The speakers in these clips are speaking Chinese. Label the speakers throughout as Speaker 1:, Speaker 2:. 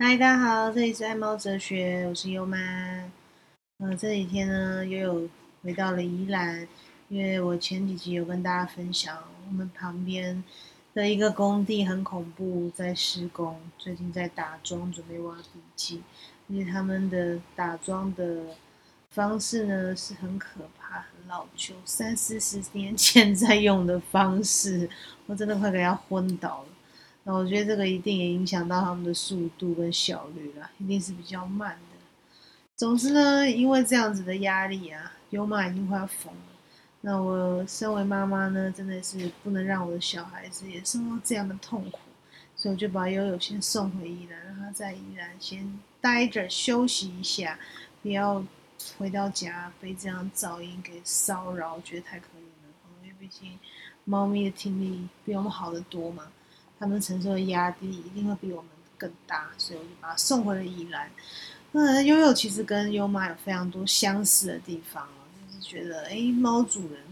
Speaker 1: 嗨，大家好，这里是爱猫哲学，我是优妈。呃，这几天呢，又有回到了宜兰，因为我前几集有跟大家分享，我们旁边的一个工地很恐怖，在施工，最近在打桩，准备挖地基，因为他们的打桩的方式呢是很可怕、很老旧，三四十年前在用的方式，我真的快给他昏倒了。那我觉得这个一定也影响到他们的速度跟效率了，一定是比较慢的。总之呢，因为这样子的压力啊，优妈已经快要疯了。那我身为妈妈呢，真的是不能让我的小孩子也受到这样的痛苦，所以我就把悠悠先送回宜兰，让他在宜兰先待着休息一下，不要回到家被这样噪音给骚扰，我觉得太可怜了。因为毕竟猫咪的听力比我们好得多嘛。他们承受的压力一定会比我们更大，所以我就把他送回了宜兰。那悠悠其实跟优妈有非常多相似的地方哦，就是觉得哎，猫主人、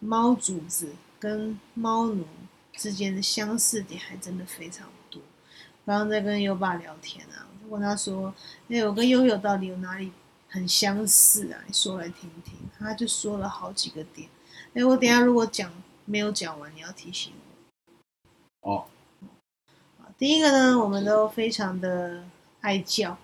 Speaker 1: 猫主子跟猫奴之间的相似点还真的非常多。刚刚在跟优爸聊天啊，我就问他说：“哎，我跟悠悠到底有哪里很相似啊？你说来听听。”他就说了好几个点。哎，我等下如果讲没有讲完，你要提醒
Speaker 2: 我。哦。
Speaker 1: 第一个呢，我们都非常的爱叫，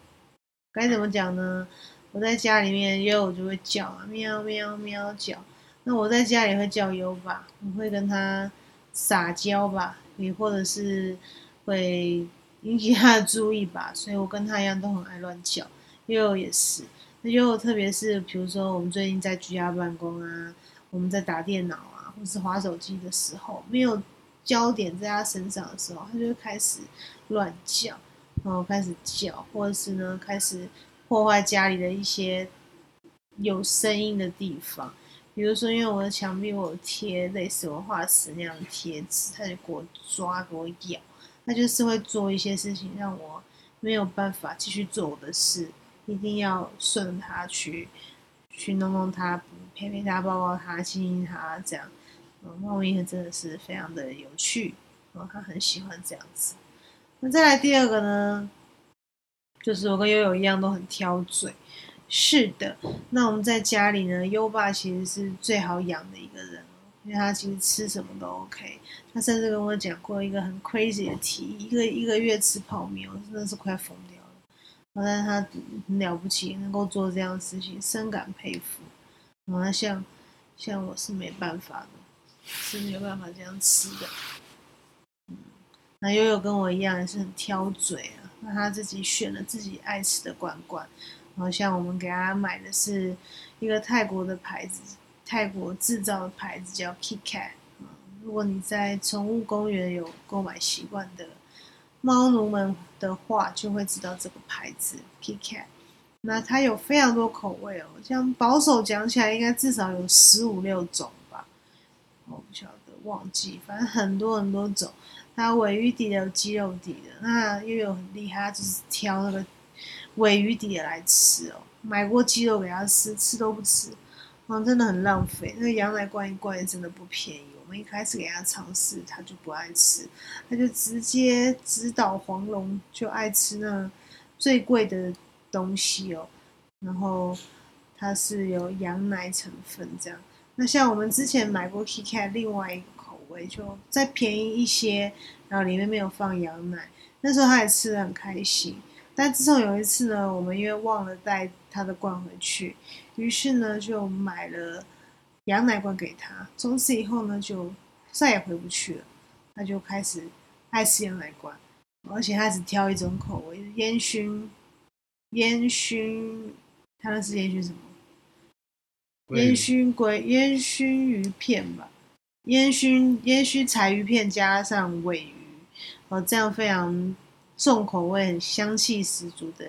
Speaker 1: 该怎么讲呢？我在家里面悠悠就会叫啊，喵喵喵叫。那我在家里会叫优吧，我会跟他撒娇吧，也或者是会引起他的注意吧。所以我跟他一样都很爱乱叫，悠悠也是。那悠悠特别是比如说我们最近在居家办公啊，我们在打电脑啊，或是划手机的时候，没有。焦点在他身上的时候，他就开始乱叫，然后开始叫，或者是呢开始破坏家里的一些有声音的地方。比如说，因为我的墙壁我贴类似我化石那样的贴纸，他就给我抓，给我咬，他就是会做一些事情让我没有办法继续做我的事，一定要顺他去，去弄弄他，陪陪他，抱抱他，亲亲他，这样。猫咪真的是非常的有趣，哦，它很喜欢这样子。那再来第二个呢，就是我跟悠悠一样都很挑嘴。是的，那我们在家里呢，优爸其实是最好养的一个人，因为他其实吃什么都 OK。他甚至跟我讲过一个很 crazy 的提议，一个一个月吃泡面，我真的是快疯掉了。但是他很了不起，能够做这样的事情，深感佩服。啊，像像我是没办法的。是没有办法这样吃的。那悠悠跟我一样也是很挑嘴啊。那他自己选了自己爱吃的罐罐，然后像我们给他买的是一个泰国的牌子，泰国制造的牌子叫 KitKat。嗯，如果你在宠物公园有购买习惯的猫奴们的话，就会知道这个牌子 KitKat。那它有非常多口味哦，像保守讲起来，应该至少有十五六种。我不晓得，忘记，反正很多很多种。它尾鱼底的有鸡肉底的，那又有很厉害，它就是挑那个尾鱼底的来吃哦。买过鸡肉给它吃，吃都不吃，啊，真的很浪费。那个羊奶罐一罐也真的不便宜。我们一开始给它尝试，它就不爱吃，它就直接直捣黄龙，就爱吃那最贵的东西哦。然后它是有羊奶成分这样。那像我们之前买过 KitKat 另外一个口味，就再便宜一些，然后里面没有放羊奶，那时候他也吃的很开心。但自从有一次呢，我们因为忘了带他的罐回去，于是呢就买了羊奶罐给他。从此以后呢，就再也回不去了，他就开始爱吃羊奶罐，而且他只挑一种口味，烟熏烟熏，他那是烟熏什么？烟熏鲑烟熏鱼片吧，烟熏烟熏柴鱼片加上尾鱼，哦，这样非常重口味、很香气十足的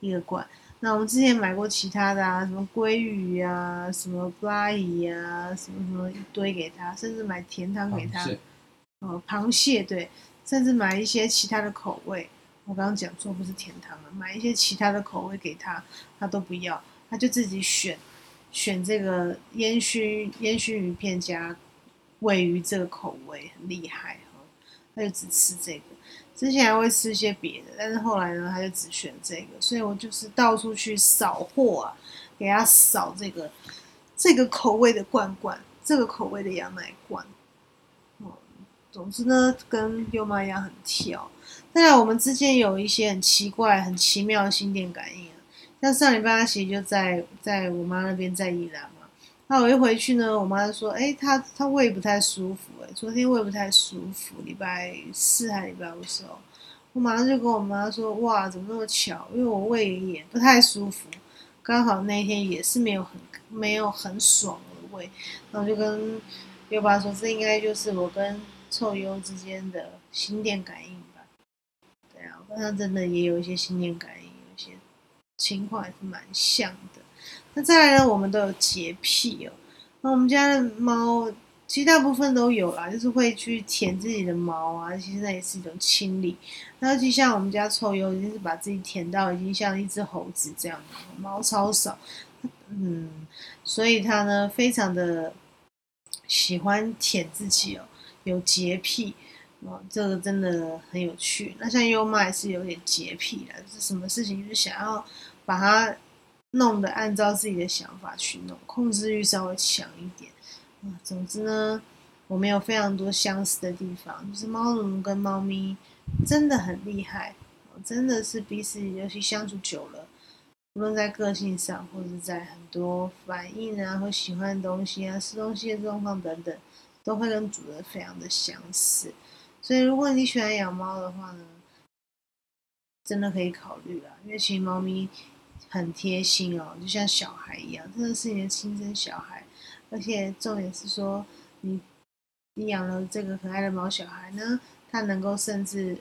Speaker 1: 一个罐。那我们之前买过其他的啊，什么鲑鱼啊，什么布拉鱼啊，什么什么一堆给他，甚至买甜汤给他。哦，螃蟹对，甚至买一些其他的口味。我刚刚讲错，不是甜汤了，买一些其他的口味给他，他都不要，他就自己选。选这个烟熏烟熏鱼片加尾鱼这个口味很厉害哈，他就只吃这个。之前还会吃一些别的，但是后来呢，他就只选这个，所以我就是到处去扫货啊，给他扫这个这个口味的罐罐，这个口味的羊奶罐。总之呢，跟优妈一样很挑。当然，我们之间有一些很奇怪、很奇妙的心电感应。像上礼拜他其实就在在我妈那边在宜兰嘛，那我一回去呢，我妈就说：“哎，他他胃不太舒服，哎，昨天胃不太舒服，礼拜四还礼拜五时候，我马上就跟我妈说：哇，怎么那么巧？因为我胃也不太舒服，刚好那一天也是没有很没有很爽的胃，然后就跟优爸说：这应该就是我跟臭优之间的心电感应吧？对啊，我跟他真的也有一些心电感应，”情况还是蛮像的。那再来呢，我们都有洁癖哦。那我们家的猫，其实大部分都有啦，就是会去舔自己的毛啊，其实那也是一种清理。那就像我们家臭鼬，已经是把自己舔到已经像一只猴子这样，毛超少。嗯，所以它呢，非常的喜欢舔自己哦，有洁癖。哦，这个真的很有趣。那像优妈也是有点洁癖的，是什么事情就是想要把它弄得按照自己的想法去弄，控制欲稍微强一点。啊，总之呢，我们有非常多相似的地方，就是猫奴跟猫咪真的很厉害，真的是彼此尤其相处久了，无论在个性上，或者在很多反应啊，或喜欢的东西啊，吃东西的状况等等，都会跟主人非常的相似。所以，如果你喜欢养猫的话呢，真的可以考虑啊，因为其实猫咪很贴心哦，就像小孩一样，真的是你的亲生小孩。而且重点是说，你你养了这个可爱的猫小孩呢，它能够甚至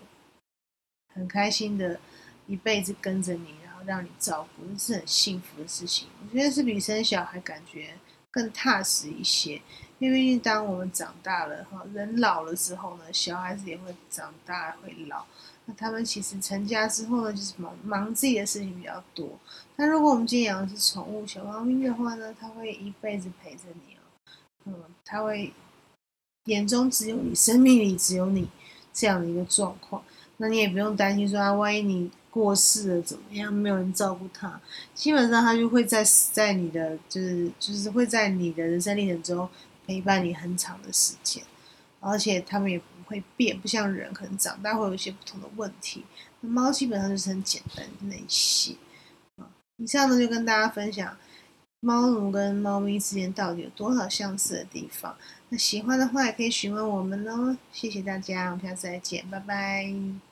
Speaker 1: 很开心的一辈子跟着你，然后让你照顾，这是很幸福的事情。我觉得是比生小孩感觉更踏实一些。因为当我们长大了哈，人老了之后呢，小孩子也会长大会老。那他们其实成家之后呢，就是忙忙自己的事情比较多。那如果我们今天养的是宠物小猫咪的话呢，它会一辈子陪着你哦。嗯，它会眼中只有你，生命里只有你这样的一个状况。那你也不用担心说啊，万一你过世了怎么样，没有人照顾它，基本上它就会在在你的就是就是会在你的人生历程中。陪伴你很长的时间，而且它们也不会变，不像人可能长大会有一些不同的问题。那猫基本上就是很简单那些。以上呢就跟大家分享猫奴跟猫咪之间到底有多少相似的地方。那喜欢的话也可以询问我们哦。谢谢大家，我们下次再见，拜拜。